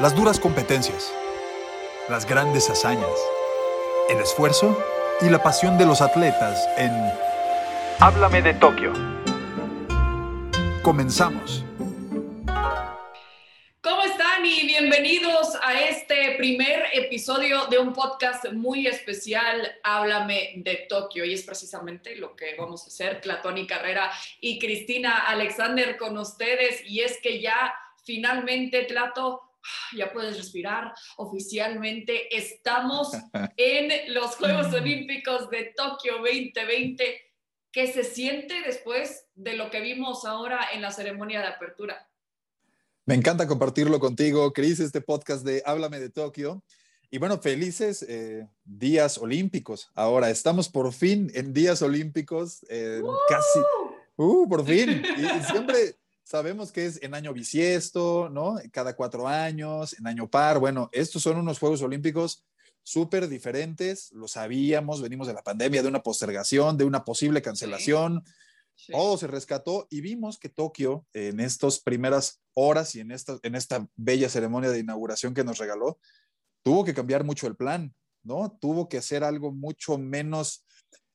Las duras competencias, las grandes hazañas, el esfuerzo y la pasión de los atletas en Háblame de Tokio. Comenzamos. ¿Cómo están y bienvenidos a este primer episodio de un podcast muy especial, Háblame de Tokio? Y es precisamente lo que vamos a hacer, Platón Carrera y Cristina Alexander con ustedes. Y es que ya finalmente, Tlato, ya puedes respirar. Oficialmente estamos en los Juegos Olímpicos de Tokio 2020. ¿Qué se siente después de lo que vimos ahora en la ceremonia de apertura? Me encanta compartirlo contigo, Cris, este podcast de Háblame de Tokio. Y bueno, felices eh, días olímpicos. Ahora estamos por fin en días olímpicos, eh, casi, uh, por fin. Y siempre, Sabemos que es en año bisiesto, ¿no? Cada cuatro años, en año par. Bueno, estos son unos Juegos Olímpicos súper diferentes, lo sabíamos, venimos de la pandemia, de una postergación, de una posible cancelación. Todo se rescató y vimos que Tokio, en estas primeras horas y en esta, en esta bella ceremonia de inauguración que nos regaló, tuvo que cambiar mucho el plan, ¿no? Tuvo que hacer algo mucho menos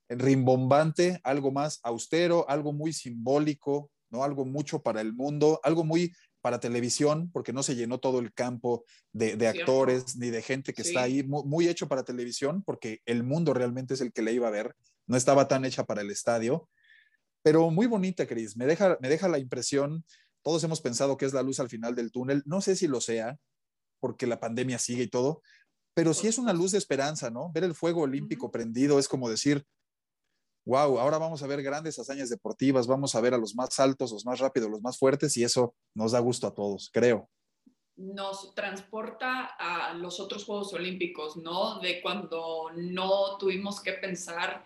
rimbombante, algo más austero, algo muy simbólico, ¿no? Algo mucho para el mundo, algo muy para televisión, porque no se llenó todo el campo de, actores ni de gente que está ahí, muy, hecho para televisión, porque el mundo realmente es el que le iba a ver, no estaba tan hecha para el estadio, pero muy bonita, Cris, me deja, me deja la impresión, todos hemos pensado que es la luz al final del túnel, no sé si lo sea, porque la pandemia sigue y todo, pero sí es una luz de esperanza, ¿no? Ver el fuego olímpico prendido es como decir, wow, ahora vamos a ver grandes hazañas deportivas, vamos a ver a los más altos, los más rápidos, los más fuertes y eso nos da gusto a todos, creo. Nos transporta a los otros Juegos Olímpicos, ¿no? De cuando no tuvimos que pensar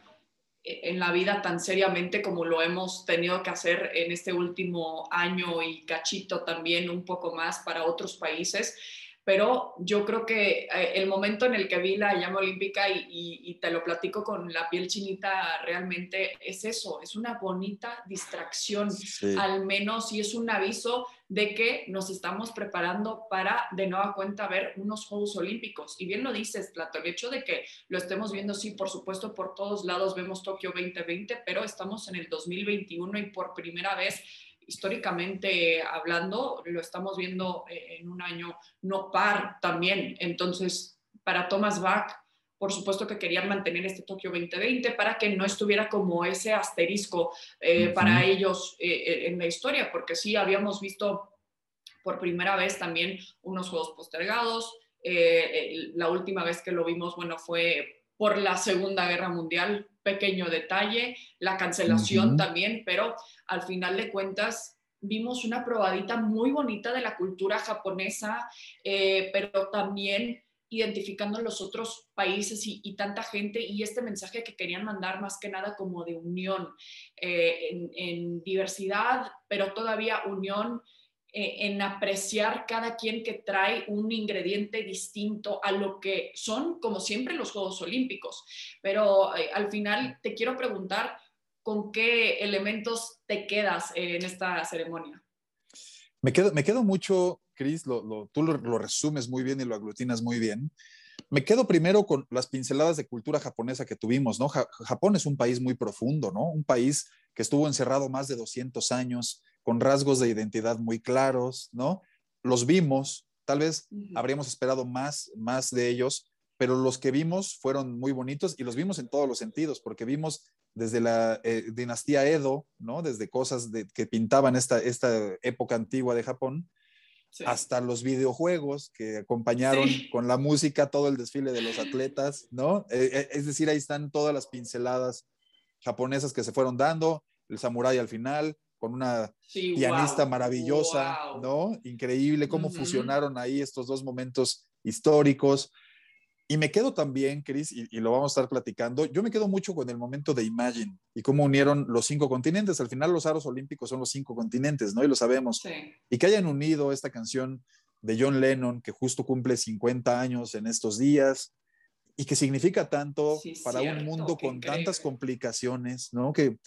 en la vida tan seriamente como lo hemos tenido que hacer en este último año y cachito también un poco más para otros países pero yo creo que eh, el momento en el que vi la llama olímpica y, te lo platico con la piel chinita, realmente es eso, es una bonita distracción, al menos, y es un aviso de que nos estamos preparando para de nueva cuenta ver unos Juegos Olímpicos. Y bien lo dices, Plato, el hecho de que lo estemos viendo, sí, por supuesto, por todos lados vemos Tokio 2020, pero estamos en el 2021 y por primera vez históricamente hablando, lo estamos viendo eh, en un año no par también. Entonces, para Thomas Bach, por supuesto que querían mantener este Tokio 2020 para que no estuviera como ese asterisco eh, para ellos eh, en la historia, porque sí habíamos visto por primera vez también unos juegos postergados. la última vez que lo vimos, bueno, fue por la Segunda Guerra Mundial, pequeño detalle, la cancelación también, pero al final de cuentas vimos una probadita muy bonita de la cultura japonesa, eh, pero también identificando los otros países y, tanta gente y este mensaje que querían mandar más que nada como de unión eh, en, diversidad, pero todavía unión en apreciar cada quien que trae un ingrediente distinto a lo que son, como siempre, los Juegos Olímpicos. Pero eh, al final te quiero preguntar, ¿con qué elementos te quedas en esta ceremonia? Me quedo, me quedo mucho, Cris, lo, tú lo, resumes muy bien y lo aglutinas muy bien. Me quedo primero con las pinceladas de cultura japonesa que tuvimos, ¿no? Japón es un país muy profundo, ¿no? Un país que estuvo encerrado más de 200 años, con rasgos de identidad muy claros, ¿no? Los vimos, tal vez habríamos esperado más, más de ellos, pero los que vimos fueron muy bonitos y los vimos en todos los sentidos, porque vimos desde la eh, dinastía Edo, ¿no? Desde cosas de, que pintaban esta, esta época antigua de Japón, hasta los videojuegos que acompañaron con la música todo el desfile de los atletas, ¿no? Eh, eh, es decir, ahí están todas las pinceladas japonesas que se fueron dando, el samurái al final, con una pianista maravillosa, ¿no? Increíble cómo fusionaron ahí estos dos momentos históricos. Y me quedo también, Chris, y, lo vamos a estar platicando, yo me quedo mucho con el momento de Imagine y cómo unieron los cinco continentes. Al final los aros olímpicos son los cinco continentes, ¿no? Y lo sabemos. Y que hayan unido esta canción de John Lennon, que justo cumple 50 años en estos días, y que significa tanto para un mundo con tantas complicaciones, ¿no? Que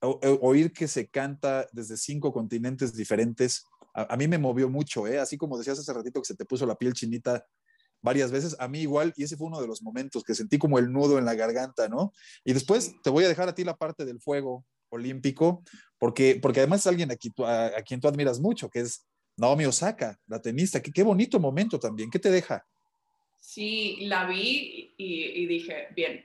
oír que se canta desde cinco continentes diferentes a, mí me movió mucho, ¿eh? Así como decías hace ratito que se te puso la piel chinita varias veces, a mí igual, y ese fue uno de los momentos que sentí como el nudo en la garganta, ¿no? Y después te voy a dejar a ti la parte del fuego olímpico, porque, porque además es alguien a quien, tú, a, quien tú admiras mucho, que es Naomi Osaka, la tenista. Qué, qué bonito momento también, ¿qué te deja? Sí, la vi y, y dije, bien,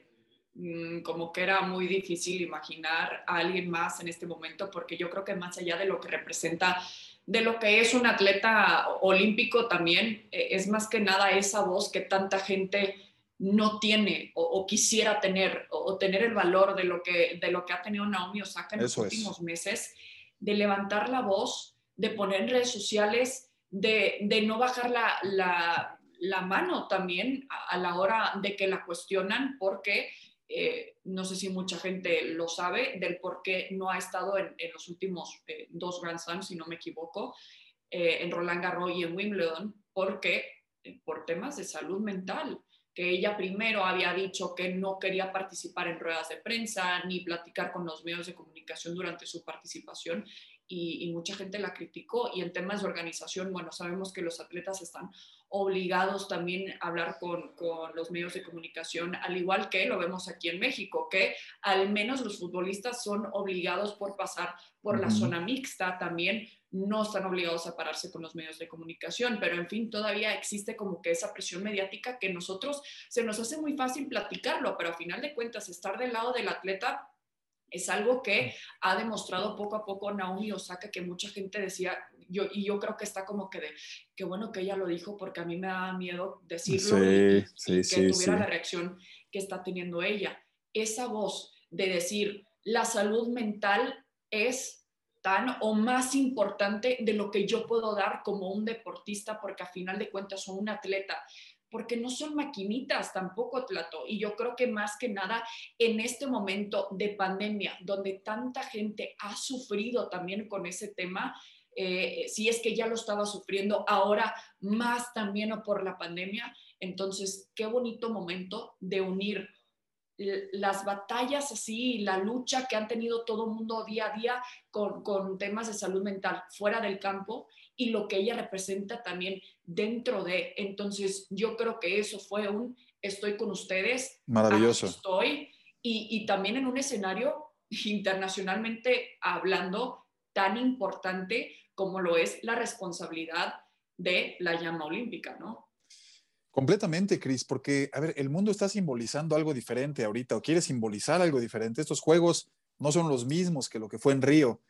como que era muy difícil imaginar a alguien más en este momento, porque yo creo que más allá de lo que representa, de lo que es un atleta olímpico también, eh, es más que nada esa voz que tanta gente no tiene o, quisiera tener, o, tener el valor de lo que, de lo que ha tenido Naomi Osaka en los últimos meses, de levantar la voz, de poner en redes sociales, de, de no bajar la, la, la mano también a, a, la hora de que la cuestionan, porque eh, no sé si mucha gente lo sabe, del por qué no ha estado en, los últimos eh, dos Grand Slams, si no me equivoco, eh, en Roland Garros y en Wimbledon, porque por temas de salud mental, que ella primero había dicho que no quería participar en ruedas de prensa ni platicar con los medios de comunicación durante su participación y, mucha gente la criticó. Y en temas de organización, bueno, sabemos que los atletas están obligados también a hablar con, con, los medios de comunicación, al igual que lo vemos aquí en México, que al menos los futbolistas son obligados por pasar por la zona mixta también, no están obligados a pararse con los medios de comunicación, pero en fin, todavía existe como que esa presión mediática que nosotros se nos hace muy fácil platicarlo, pero a final de cuentas estar del lado del atleta es algo que ha demostrado poco a poco Naomi Osaka, que mucha gente decía, yo, y yo creo que está como que de, qué bueno que ella lo dijo, porque a mí me da miedo decirlo y, que tuviera la reacción que está teniendo ella. Esa voz de decir, la salud mental es tan o más importante de lo que yo puedo dar como un deportista, porque a final de cuentas soy un atleta porque no son maquinitas tampoco, Tlato. Y yo creo que más que nada en este momento de pandemia, donde tanta gente ha sufrido también con ese tema, eh, si es que ya lo estaba sufriendo, ahora más también o por la pandemia. Entonces, qué bonito momento de unir las batallas así, la lucha que han tenido todo el mundo día a día con temas de salud mental fuera del campo y lo que ella representa también dentro de. Entonces, yo creo que eso fue un estoy con ustedes. Maravilloso. Estoy. Y, y también en un escenario internacionalmente hablando tan importante como lo es la responsabilidad de la llama olímpica, ¿no? Completamente, Cris, porque, a ver, el mundo está simbolizando algo diferente ahorita o quiere simbolizar algo diferente. Estos juegos no son los mismos que lo que fue en Río.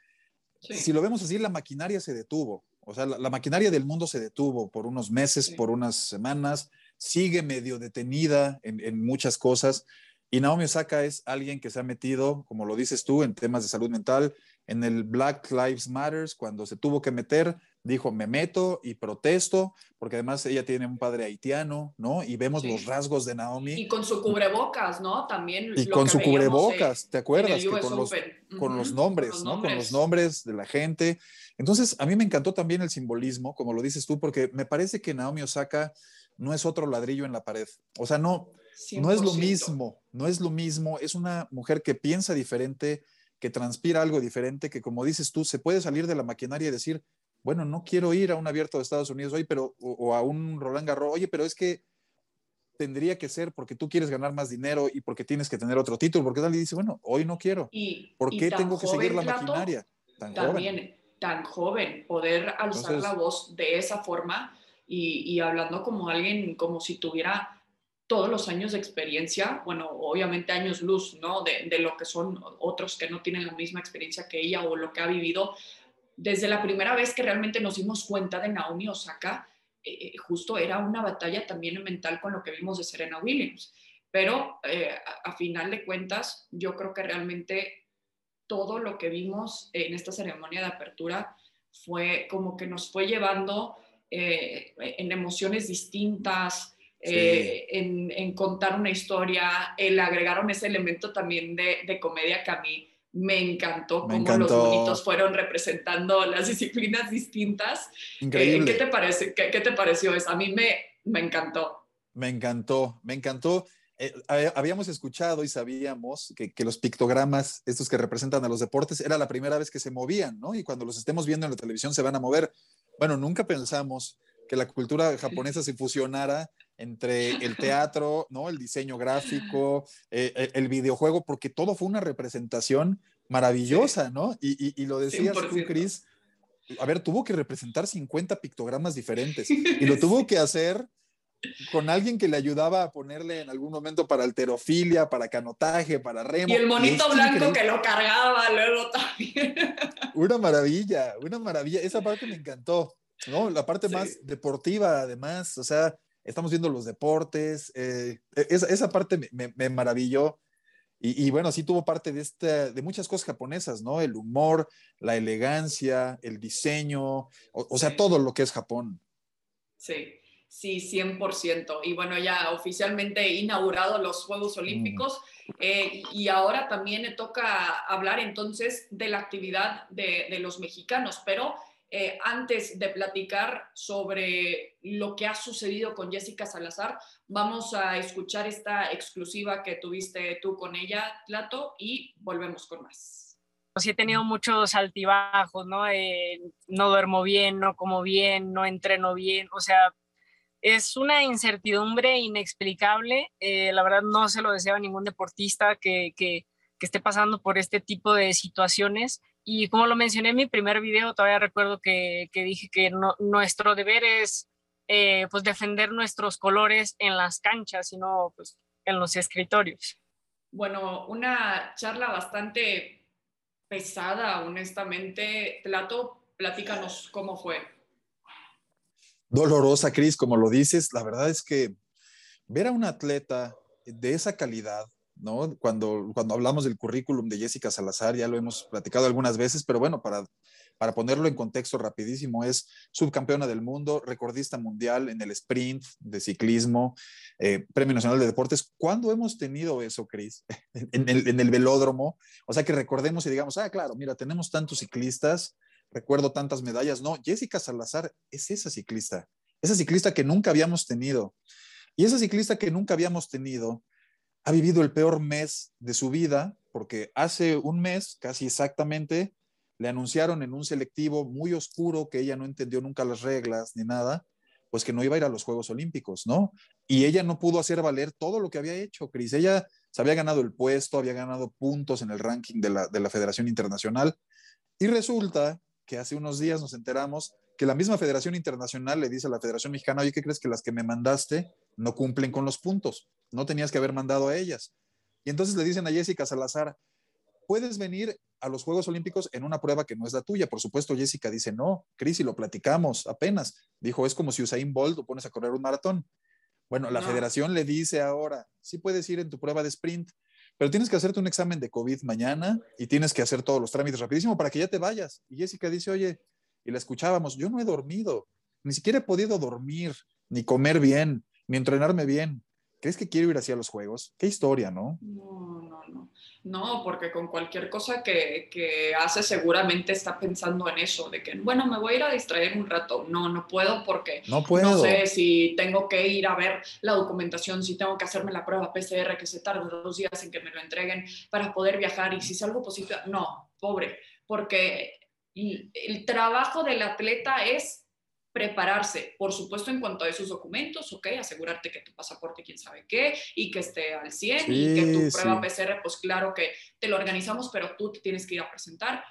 Si lo vemos así, la maquinaria se detuvo. O sea, la, maquinaria del mundo se detuvo por unos meses, por unas semanas, sigue medio detenida en, en, muchas cosas. Y Naomi Osaka es alguien que se ha metido, como lo dices tú, en temas de salud mental, en el Black Lives Matters, cuando se tuvo que meter, dijo, me meto y protesto, porque además ella tiene un padre haitiano, ¿no? Y vemos los rasgos de Naomi. Y con su cubrebocas, ¿no? También. Y con su cubrebocas, ¿te acuerdas? Que con, los, con, los, nombres, ¿no? Con los nombres de la gente. Entonces, a mí me encantó también el simbolismo, como lo dices tú, porque me parece que Naomi Osaka no es otro ladrillo en la pared. O sea, no, no es lo mismo, no es lo mismo. Es una mujer que piensa diferente, que transpira algo diferente, que como dices tú, se puede salir de la maquinaria y decir, bueno, no quiero ir a un abierto de Estados Unidos hoy, pero, o, a un Roland Garros, oye, pero es que tendría que ser porque tú quieres ganar más dinero y porque tienes que tener otro título, porque tal y dice, bueno, hoy no quiero. Y, ¿Por qué tengo que seguir la maquinaria? Tan también, joven. tan joven, poder alzar la voz de esa forma y, y, hablando como alguien, como si tuviera todos los años de experiencia, bueno, obviamente años luz, ¿no? De, de lo que son otros que no tienen la misma experiencia que ella o lo que ha vivido, desde la primera vez que realmente nos dimos cuenta de Naomi Osaka, eh, eh, justo era una batalla también mental con lo que vimos de Serena Williams. Pero eh, a, final de cuentas, yo creo que realmente todo lo que vimos en esta ceremonia de apertura fue como que nos fue llevando en emociones distintas, en, contar una historia, el agregaron ese elemento también de, de comedia que a mí me encantó cómo los bonitos fueron representando las disciplinas distintas. Eh, Increíble. ¿qué, te parece, qué, te pareció eso? A mí me, me encantó. Me encantó, me encantó. Eh, habíamos escuchado y sabíamos que, que, los pictogramas, estos que representan a los deportes, era la primera vez que se movían, ¿no? Y cuando los estemos viendo en la televisión se van a mover. Bueno, nunca pensamos que la cultura japonesa se fusionara entre el teatro, ¿no? El diseño gráfico, eh, eh, el videojuego, porque todo fue una representación maravillosa, ¿no? Y, lo decías tú, Cris, a ver, tuvo que representar 50 pictogramas diferentes y lo tuvo que hacer con alguien que le ayudaba a ponerle en algún momento para alterofilia, para canotaje, para remo. Y el monito blanco que lo cargaba luego también. Una maravilla, una maravilla. Esa parte me encantó, ¿no? La parte más deportiva, además, o sea, estamos viendo los deportes, eh, e, esa, parte me, maravilló. Y, bueno, sí tuvo parte de, esta, de muchas cosas japonesas, ¿no? El humor, la elegancia, el diseño, o sea, todo lo que es Japón. Sí. Sí, 100%. Y bueno, ya oficialmente he inaugurado los Juegos Olímpicos eh, y ahora también me toca hablar entonces de la actividad de, los mexicanos, pero eh, antes de platicar sobre lo que ha sucedido con Jessica Salazar, vamos a escuchar esta exclusiva que tuviste tú con ella, Plato, y volvemos con más. Sí he tenido muchos altibajos, ¿no? Eh, no duermo bien, no como bien, no entreno bien, o sea, es una incertidumbre inexplicable. Eh, la verdad no se lo deseo a ningún deportista que, que, esté pasando por este tipo de situaciones. Y como lo mencioné en mi primer video, todavía recuerdo que, que dije que nuestro deber es eh, pues defender nuestros colores en las canchas y no pues, en los escritorios. Bueno, una charla bastante pesada, honestamente. Plato, platícanos cómo fue dolorosa, Cris, como lo dices. La verdad es que ver a un atleta de esa calidad, ¿no? Cuando, cuando hablamos del currículum de Jessica Salazar, ya lo hemos platicado algunas veces, pero bueno, para, para ponerlo en contexto rapidísimo, es subcampeona del mundo, recordista mundial en el sprint de ciclismo, eh, Premio Nacional de Deportes. ¿Cuándo hemos tenido eso, Cris? En, el, en el velódromo. O sea, que recordemos y digamos, ah, claro, mira, tenemos tantos ciclistas, recuerdo tantas medallas. No, Jessica Salazar es esa ciclista, esa ciclista que nunca habíamos tenido. Y esa ciclista que nunca habíamos tenido ha vivido el peor mes de su vida, porque hace un mes, casi exactamente, le anunciaron en un selectivo muy oscuro que ella no entendió nunca las reglas ni nada, pues que no iba a ir a los Juegos Olímpicos, ¿no? Y ella no pudo hacer valer todo lo que había hecho, Cris. Ella se había ganado el puesto, había ganado puntos en el ranking de la, de la Federación Internacional. Y resulta que hace unos días nos enteramos que la misma Federación Internacional le dice a la Federación Mexicana, oye, ¿qué crees que las que me mandaste no cumplen con los puntos? No tenías que haber mandado a ellas. Y entonces le dicen a Jessica Salazar, puedes venir a los Juegos Olímpicos en una prueba que no es la tuya. Por supuesto, Jessica dice, no, Cris, y lo platicamos apenas. Dijo, es como si Usain Bolt lo pones a correr un maratón. Bueno, la federación le dice ahora, sí puedes ir en tu prueba de sprint, pero tienes que hacerte un examen de COVID mañana y tienes que hacer todos los trámites rapidísimo para que ya te vayas. Y Jessica dice, oye, y la escuchábamos, yo no he dormido, ni siquiera he podido dormir, ni comer bien, ni entrenarme bien. ¿Crees que quiero ir hacia los juegos? Qué historia, ¿no? No, no, no. No, porque con cualquier cosa que, que, hace seguramente está pensando en eso, de que, bueno, me voy a ir a distraer un rato. No, no puedo porque no, puedo. no sé si tengo que ir a ver la documentación, si tengo que hacerme la prueba PCR, que se tarda dos días en que me lo entreguen para poder viajar y si salgo positivo. No, pobre, porque el trabajo del atleta es prepararse, por supuesto, en cuanto a esos documentos, ¿ok? Asegurarte que tu pasaporte, quién sabe qué, y que esté al 100, y que tu prueba PCR, pues claro que te lo organizamos, pero tú te tienes que ir a presentar.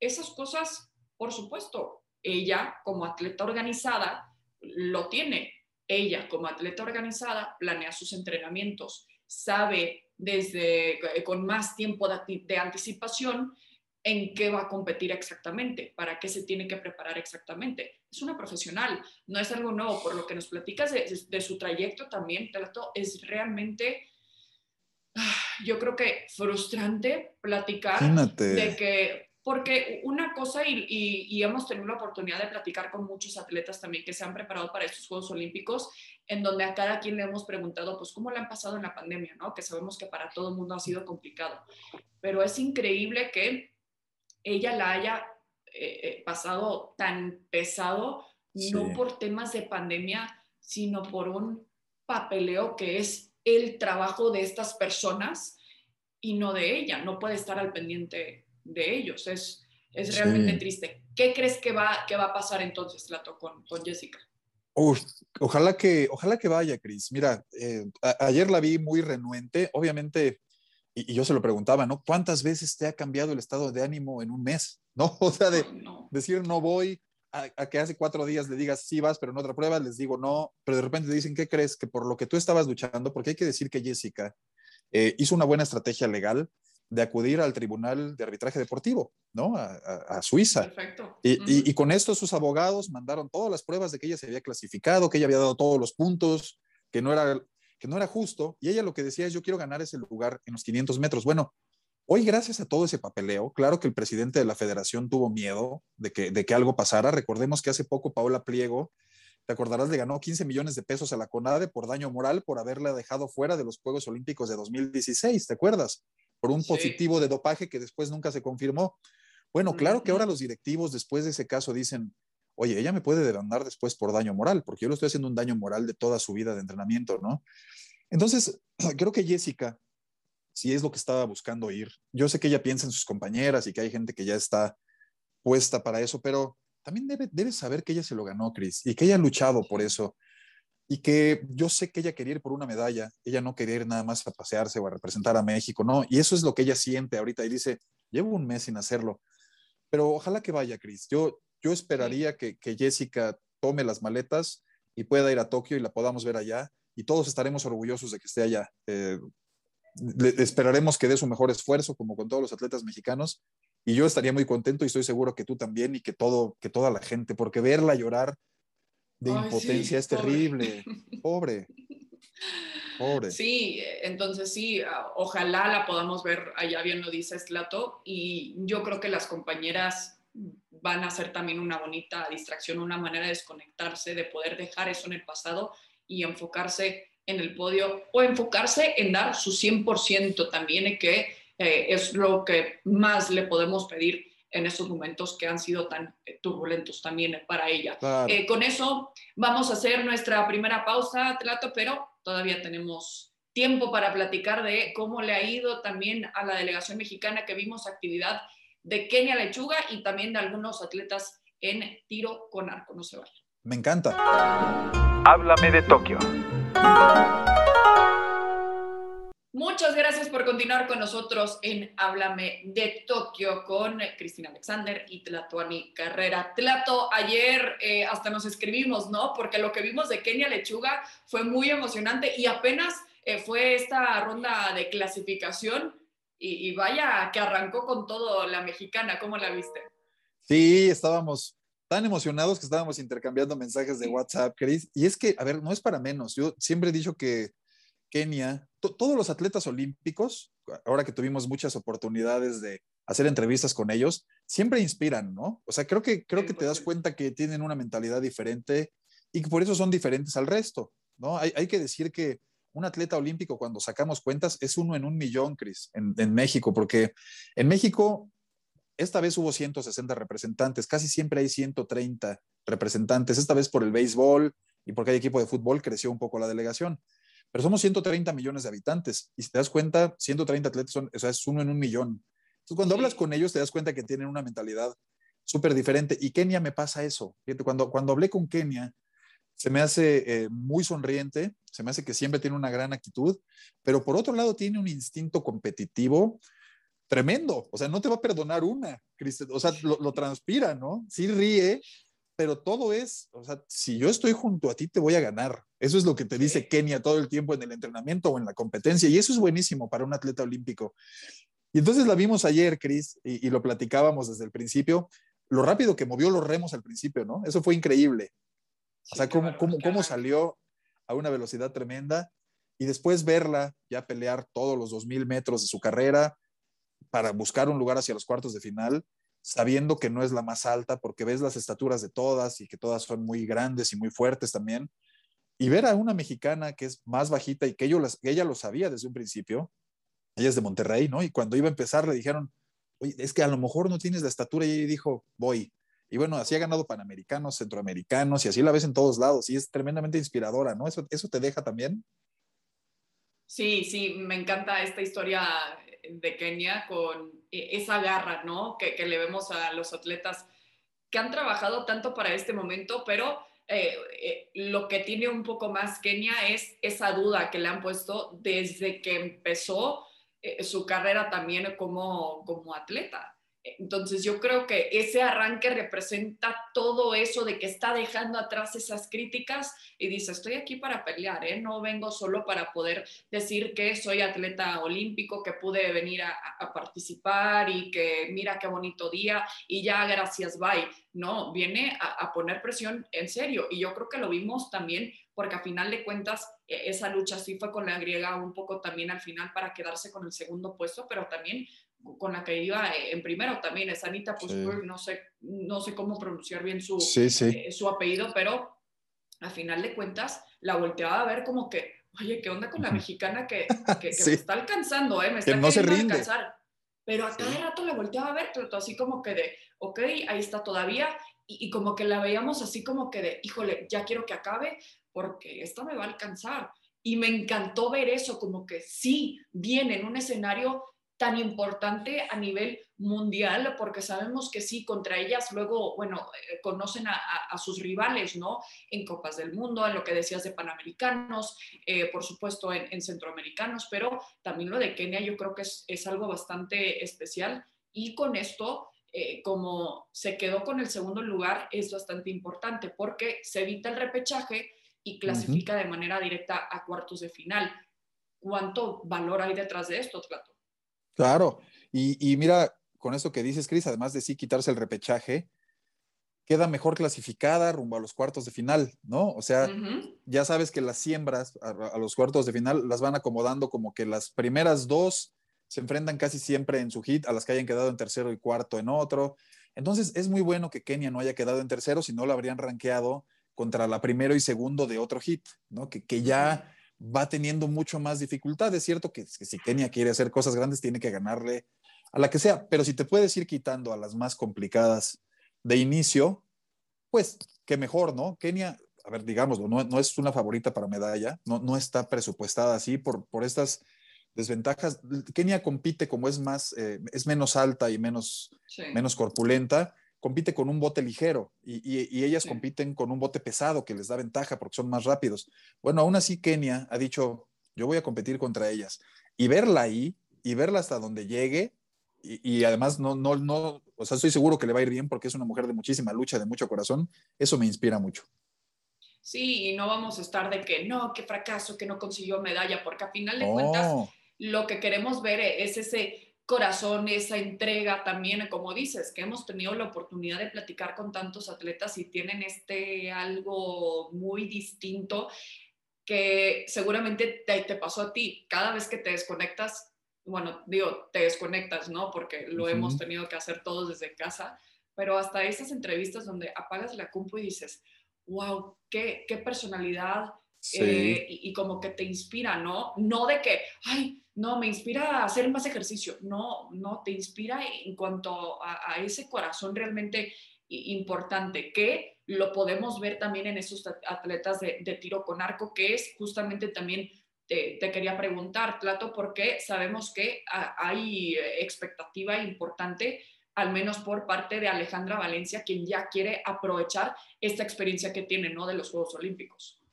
Esas cosas, por supuesto, ella como atleta organizada lo tiene. Ella como atleta organizada planea sus entrenamientos, sabe desde eh, con más tiempo de, de anticipación en qué va a competir exactamente, para qué se tiene que preparar exactamente. Es una profesional, no es algo nuevo. Por lo que nos platicas de, su trayecto también, Trato, es realmente, ah, yo creo que frustrante platicar de que, porque una cosa, y, y, hemos tenido la oportunidad de platicar con muchos atletas también que se han preparado para estos Juegos Olímpicos, en donde a cada quien le hemos preguntado, pues, ¿cómo le han pasado en la pandemia? ¿no? Que sabemos que para todo el mundo ha sido complicado. Pero es increíble que ella la haya eh, eh, pasado tan pesado, no por temas de pandemia, sino por un papeleo que es el trabajo de estas personas y no de ella. No puede estar al pendiente de ellos. Es, Es realmente triste. ¿Qué crees que va, que va a pasar entonces, Lato, con, con Jessica? ojalá, que, ojalá que vaya, Cris. Mira, eh, ayer la vi muy renuente. Obviamente, y, yo se lo preguntaba, ¿no? ¿Cuántas veces te ha cambiado el estado de ánimo en un mes? ¿No? O sea, de decir no voy, a, que hace cuatro días le digas sí vas, pero en otra prueba les digo no, pero de repente te dicen, ¿qué crees? Que por lo que tú estabas luchando, porque hay que decir que Jessica eh, hizo una buena estrategia legal de acudir al Tribunal de Arbitraje Deportivo, ¿no? A, Suiza. Perfecto. Y, y, con esto sus abogados mandaron todas las pruebas de que ella se había clasificado, que ella había dado todos los puntos, que no era, que no era justo. Y ella lo que decía es, yo quiero ganar ese lugar en los 500 metros. Bueno, Hoy, gracias a todo ese papeleo, claro que el presidente de la federación tuvo miedo de que, de que algo pasara. Recordemos que hace poco Paola Pliego, te acordarás, le ganó 15 millones de pesos a la CONADE por daño moral por haberla dejado fuera de los Juegos Olímpicos de 2016, ¿te acuerdas? Por un positivo de dopaje que después nunca se confirmó. Bueno, claro que ahora los directivos después de ese caso dicen, oye, ella me puede demandar después por daño moral, porque yo le estoy haciendo un daño moral de toda su vida de entrenamiento, ¿no? Entonces, creo que Jessica si es lo que estaba buscando ir. Yo sé que ella piensa en sus compañeras y que hay gente que ya está puesta para eso, pero también debe, saber que ella se lo ganó, Chris, y que ella ha luchado por eso. Y que yo sé que ella quería ir por una medalla, ella no quería ir nada más a pasearse o a representar a México, no. Y eso es lo que ella siente ahorita y dice, llevo un mes sin hacerlo, pero ojalá que vaya, Chris. Yo, yo esperaría que, Jessica tome las maletas y pueda ir a Tokio y la podamos ver allá y todos estaremos orgullosos de que esté allá. Eh, esperaremos que dé su mejor esfuerzo, como con todos los atletas mexicanos, y yo estaría muy contento y estoy seguro que tú también y que, todo, que toda la gente, porque verla llorar de impotencia es terrible, pobre. Pobre. Sí, entonces sí, ojalá la podamos ver allá bien lo dice Slato y yo creo que las compañeras van a ser también una bonita distracción, una manera de desconectarse, de poder dejar eso en el pasado y enfocarse en el podio o enfocarse en dar su 100% también, que eh, es lo que más le podemos pedir en estos momentos que han sido tan eh, turbulentos también para ella. Eh, con eso vamos a hacer nuestra primera pausa, Tlato, pero todavía tenemos tiempo para platicar de cómo le ha ido también a la delegación mexicana que vimos actividad de Kenia Lechuga y también de algunos atletas en tiro con arco. No se vayan. Me encanta. Háblame de Tokio. Muchas gracias por continuar con nosotros en Háblame de Tokio con Cristina Alexander y Tlatuani Carrera. Tlato, ayer eh, hasta nos escribimos, ¿no? Porque lo que vimos de Kenia Lechuga fue muy emocionante y apenas eh, fue esta ronda de clasificación y, y vaya que arrancó con todo la mexicana. ¿Cómo la viste? Sí, estábamos tan emocionados que estábamos intercambiando mensajes de WhatsApp, Chris. Y es que, a ver, no es para menos. Yo siempre he dicho que Kenia, todos los atletas olímpicos, ahora que tuvimos muchas oportunidades de hacer entrevistas con ellos, siempre inspiran, ¿no? O sea, creo que, creo que te das cuenta que tienen una mentalidad diferente y que por eso son diferentes al resto, ¿no? Hay, hay que decir que un atleta olímpico, cuando sacamos cuentas, es uno en un millón, Chris, en, en México, porque en México esta vez hubo 160 representantes, casi siempre hay 130 representantes. Esta vez por el béisbol y porque hay equipo de fútbol creció un poco la delegación. Pero somos 130 millones de habitantes y si te das cuenta, 130 atletas son, o sea, es uno en un millón. Entonces, cuando hablas con ellos, te das cuenta que tienen una mentalidad súper diferente. Y Kenia me pasa eso. cuando, cuando hablé con Kenia, se me hace eh, muy sonriente, se me hace que siempre tiene una gran actitud, pero por otro lado tiene un instinto competitivo tremendo. O sea, no te va a perdonar una, O sea, lo, transpira, ¿no? Sí ríe, pero todo es, o sea, si yo estoy junto a ti, te voy a ganar. Eso es lo que te dice Kenia todo el tiempo en el entrenamiento o en la competencia. Y eso es buenísimo para un atleta olímpico. Y entonces la vimos ayer, Cris, y, lo platicábamos desde el principio, lo rápido que movió los remos al principio, ¿no? Eso fue increíble. O sea, cómo, cómo, cómo salió a una velocidad tremenda y después verla ya pelear todos los 2.000 metros de su carrera, para buscar un lugar hacia los cuartos de final, sabiendo que no es la más alta, porque ves las estaturas de todas y que todas son muy grandes y muy fuertes también. Y ver a una mexicana que es más bajita y que, ella lo sabía desde un principio, ella es de Monterrey, ¿no? Y cuando iba a empezar le dijeron, oye, es que a lo mejor no tienes la estatura y ella dijo, voy. Y bueno, así ha ganado panamericanos, centroamericanos y así la ves en todos lados y es tremendamente inspiradora, ¿no? Eso, eso te deja también. Sí, sí, me encanta esta historia de Kenia con e, esa garra, ¿no? Que, que, le vemos a los atletas que han trabajado tanto para este momento, pero eh, eh, lo que tiene un poco más Kenia es esa duda que le han puesto desde que empezó eh, su carrera también como, como atleta. Entonces yo creo que ese arranque representa todo eso de que está dejando atrás esas críticas y dice, estoy aquí para pelear, ¿eh? no vengo solo para poder decir que soy atleta olímpico, que pude venir a, participar y que mira qué bonito día y ya gracias, bye. No, viene a, a poner presión en serio y yo creo que lo vimos también porque a final de cuentas e, esa lucha sí fue con la griega un poco también al final para quedarse con el segundo puesto, pero también con la que iba en primero también, es Anita no, sé, no sé cómo pronunciar bien su, eh, su apellido, pero a final de cuentas la volteaba a ver como que, oye, ¿qué onda con la mexicana que, que, me está alcanzando, eh? Me está que no se rinde. alcanzar. Pero a cada rato la volteaba a ver, pero así como que de, ok, ahí está todavía, y, y, como que la veíamos así como que de, híjole, ya quiero que acabe, porque esta me va a alcanzar. Y me encantó ver eso, como que sí, viene en un escenario tan importante a nivel mundial, porque sabemos que sí, contra ellas luego, bueno, eh, conocen a, sus rivales, ¿no? En Copas del Mundo, en lo que decías de Panamericanos, eh, por supuesto en, Centroamericanos, pero también lo de Kenia yo creo que es, algo bastante especial y con esto... Eh, como se quedó con el segundo lugar, es bastante importante porque se evita el repechaje y clasifica de manera directa a cuartos de final. ¿Cuánto valor hay detrás de esto, Tlato? Claro, y, mira, con eso que dices, Cris, además de sí quitarse el repechaje, queda mejor clasificada rumbo a los cuartos de final, ¿no? O sea, ya sabes que las siembras a, los cuartos de final las van acomodando como que las primeras dos se enfrentan casi siempre en su hit a las que hayan quedado en tercero y cuarto en otro. Entonces es muy bueno que Kenia no haya quedado en tercero, si no lo habrían rankeado contra la primero y segundo de otro hit, ¿no? Que, que ya va teniendo mucho más dificultad. Es cierto que, si Kenia quiere hacer cosas grandes, tiene que ganarle a la que sea, pero si te puedes ir quitando a las más complicadas de inicio, pues qué mejor, ¿no? Kenia, a ver, digámoslo, no, no es una favorita para medalla, no, no está presupuestada así por, por estas desventajas. Kenia compite como es más, eh, es menos alta y menos, menos corpulenta, compite con un bote ligero y, ellas compiten con un bote pesado que les da ventaja porque son más rápidos. Bueno, aún así Kenia ha dicho, yo voy a competir contra ellas y verla ahí y verla hasta donde llegue y, además no, no, no, o sea, estoy seguro que le va a ir bien porque es una mujer de muchísima lucha, de mucho corazón, eso me inspira mucho. Sí, y no vamos a estar de que no, qué fracaso, que no consiguió medalla, porque a final de cuentas lo que queremos ver es ese corazón, esa entrega también, como dices, que hemos tenido la oportunidad de platicar con tantos atletas y tienen este algo muy distinto que seguramente te, pasó a ti. Cada vez que te desconectas, bueno, digo, te desconectas, ¿no? Porque lo hemos tenido que hacer todos desde casa, pero hasta esas entrevistas donde apagas la compu y dices, wow, qué, qué personalidad, eh, y, como que te inspira, ¿no? No de que, ay, no, me inspira a hacer más ejercicio, no, no, te inspira en cuanto a, ese corazón realmente importante que lo podemos ver también en esos atletas de, tiro con arco, que es justamente también, te, quería preguntar, Plato, porque sabemos que hay expectativa importante al menos por parte de Alejandra Valencia, quien ya quiere aprovechar esta experiencia que tiene, ¿no? De los Juegos Olímpicos.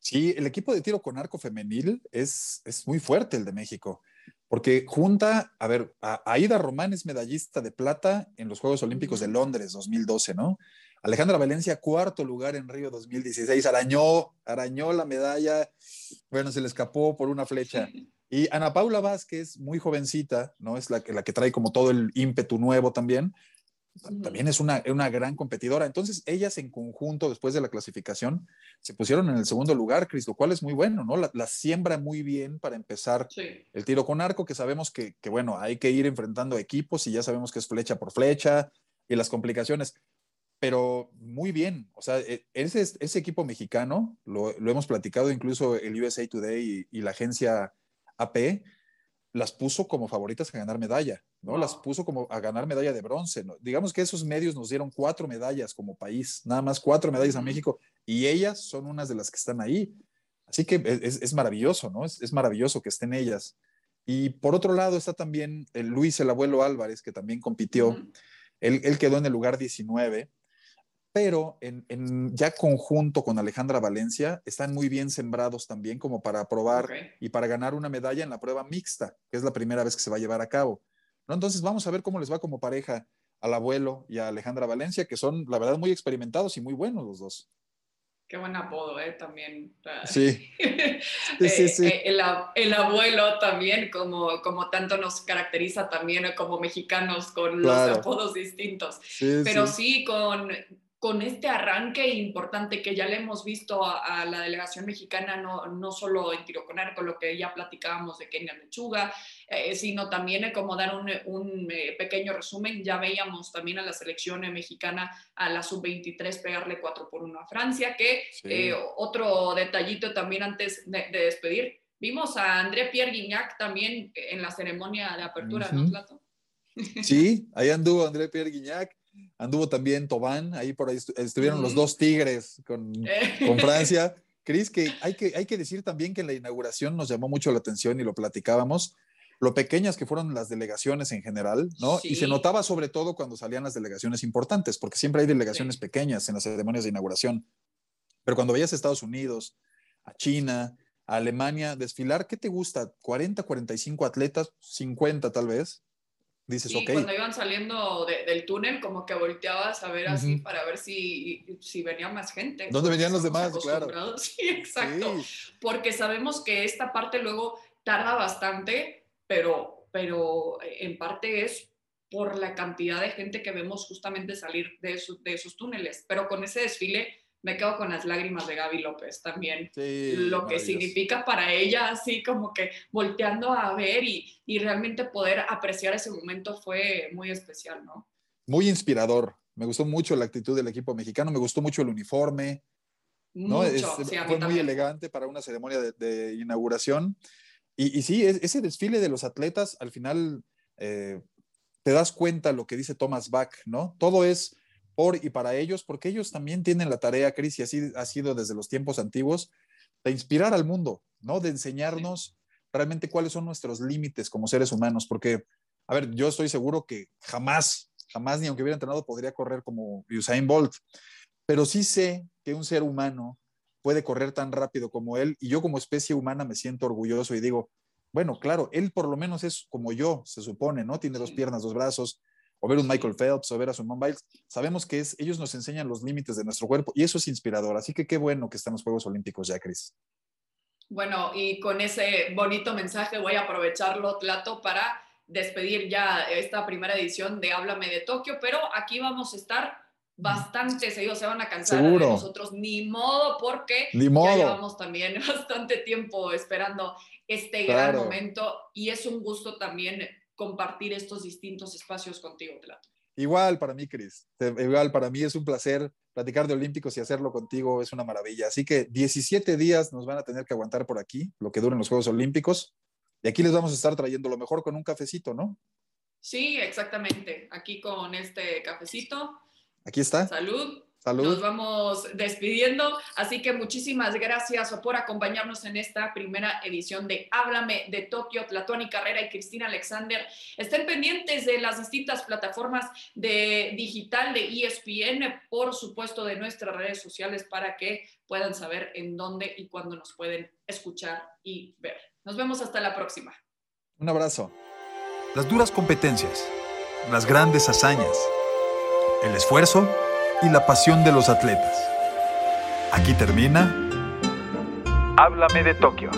Sí, el equipo de tiro con arco femenil es, es muy fuerte el de México, porque junta, a ver, Aida Román es medallista de plata en los Juegos Olímpicos de Londres 2012, ¿no? Alejandra Valencia, cuarto lugar en Río 2016, arañó, arañó la medalla, bueno, se le escapó por una flecha. Y Ana Paula Vázquez, muy jovencita, ¿no? Es la que, la que trae como todo el ímpetu nuevo también, también es una, una, gran competidora. Entonces, ellas en conjunto, después de la clasificación, se pusieron en el segundo lugar, Cris, lo cual es muy bueno, ¿no? La, siembra muy bien para empezar el tiro con arco, que sabemos que, que, bueno, hay que ir enfrentando equipos y ya sabemos que es flecha por flecha y las complicaciones, pero muy bien. O sea, e, ese, ese equipo mexicano, lo, lo hemos platicado incluso el USA Today y, y la agencia AP, las puso como favoritas a ganar medalla, ¿no? Las puso como a ganar medalla de bronce. Digamos que esos medios nos dieron cuatro medallas como país, nada más cuatro medallas a México, y ellas son unas de las que están ahí. Así que es, maravilloso, ¿no? Es, maravilloso que estén ellas Y por otro lado está también el Luis el abuelo Álvarez, que también compitió. él, él, quedó en el lugar 19 pero en, ya conjunto con Alejandra Valencia están muy bien sembrados también como para probar y para ganar una medalla en la prueba mixta, que es la primera vez que se va a llevar a cabo. ¿no? Entonces vamos a ver cómo les va como pareja al abuelo y a Alejandra Valencia, que son la verdad muy experimentados y muy buenos los dos. Qué buen apodo, ¿eh? También. Sí. sí, sí, eh, el, el, abuelo también, como, como tanto nos caracteriza también como mexicanos con los apodos distintos. Pero sí, con con este arranque importante que ya le hemos visto a, la delegación mexicana, no, no solo en tiro con arco, lo que ya platicábamos de Kenia Lechuga, eh, sino también eh, como dar un, un eh, pequeño resumen, ya veíamos también a la selección mexicana, a la sub-23, pegarle 4 por 1 a Francia, que otro detallito también antes de, despedir, vimos a André Pierre Guignac también en la ceremonia de apertura, ¿no, Plato? Sí, ahí anduvo André Pierre Guignac anduvo también Tobán, ahí por ahí estuvieron los dos tigres con, con Francia. Cris, que hay, que hay que decir también que en la inauguración nos llamó mucho la atención y lo platicábamos, lo pequeñas que fueron las delegaciones en general, ¿no? Y se notaba sobre todo cuando salían las delegaciones importantes, porque siempre hay delegaciones pequeñas en las ceremonias de inauguración. Pero cuando veías a Estados Unidos, a China, a Alemania desfilar, ¿qué te gusta? ¿40, 45 atletas? ¿50 tal vez? Dices, y cuando iban saliendo del túnel, como que volteabas a ver así para ver si, si venía más gente. ¿Dónde venían los demás? Claro. Sí, exacto. Porque sabemos que esta parte luego tarda bastante, pero, pero en parte es por la cantidad de gente que vemos justamente salir de, de esos túneles. Pero con ese desfile me quedo con las lágrimas de Gaby López también. lo que significa para ella, así como que volteando a ver y, y, realmente poder apreciar ese momento fue muy especial, ¿no? Muy inspirador. Me gustó mucho la actitud del equipo mexicano, me gustó mucho el uniforme. ¿no? fue muy elegante para una ceremonia de, inauguración. Y, y, sí, ese desfile de los atletas, al final eh, te das cuenta lo que dice Thomas Bach, ¿no? Todo es por y para ellos, porque ellos también tienen la tarea, Cris, y así ha sido desde los tiempos antiguos, de inspirar al mundo, ¿no? De enseñarnos realmente cuáles son nuestros límites como seres humanos, porque, a ver, yo estoy seguro que jamás, jamás, ni aunque hubiera entrenado, podría correr como Usain Bolt, pero sí sé que un ser humano puede correr tan rápido como él, y yo como especie humana me siento orgulloso y digo, bueno, claro, él por lo menos es como yo, se supone, ¿no? Tiene dos piernas, dos brazos, o ver un Michael Phelps o ver a Simone Biles, sabemos que es, ellos nos enseñan los límites de nuestro cuerpo y eso es inspirador. Así que qué bueno que están los Juegos Olímpicos ya, Cris. Bueno, y con ese bonito mensaje voy a aprovecharlo, Tlato, para despedir ya esta primera edición de Háblame de Tokio, pero aquí vamos a estar bastante seguidos, se van a cansar de nosotros, ni modo, porque ya llevamos también bastante tiempo esperando este gran momento y es un gusto también compartir estos distintos espacios contigo, Tlato. Igual para mí, Cris. Igual para mí es un placer platicar de Olímpicos y hacerlo contigo es una maravilla. Así que 17 días nos van a tener que aguantar por aquí, lo que duren los Juegos Olímpicos. Y aquí les vamos a estar trayendo lo mejor con un cafecito, ¿no? Sí, exactamente. Aquí con este cafecito. Aquí está. Salud. Nos vamos despidiendo, así que muchísimas gracias por acompañarnos en esta primera edición de Háblame de Tokio, Tlatuani Carrera y Cristina Alexander. Estén pendientes de las distintas plataformas de digital de ESPN, por supuesto de nuestras redes sociales para que puedan saber en dónde y cuándo nos pueden escuchar y ver. Nos vemos hasta la próxima. Un abrazo. Las duras competencias, las grandes hazañas, el esfuerzo y la pasión de los atletas. Aquí termina. Háblame de Tokio.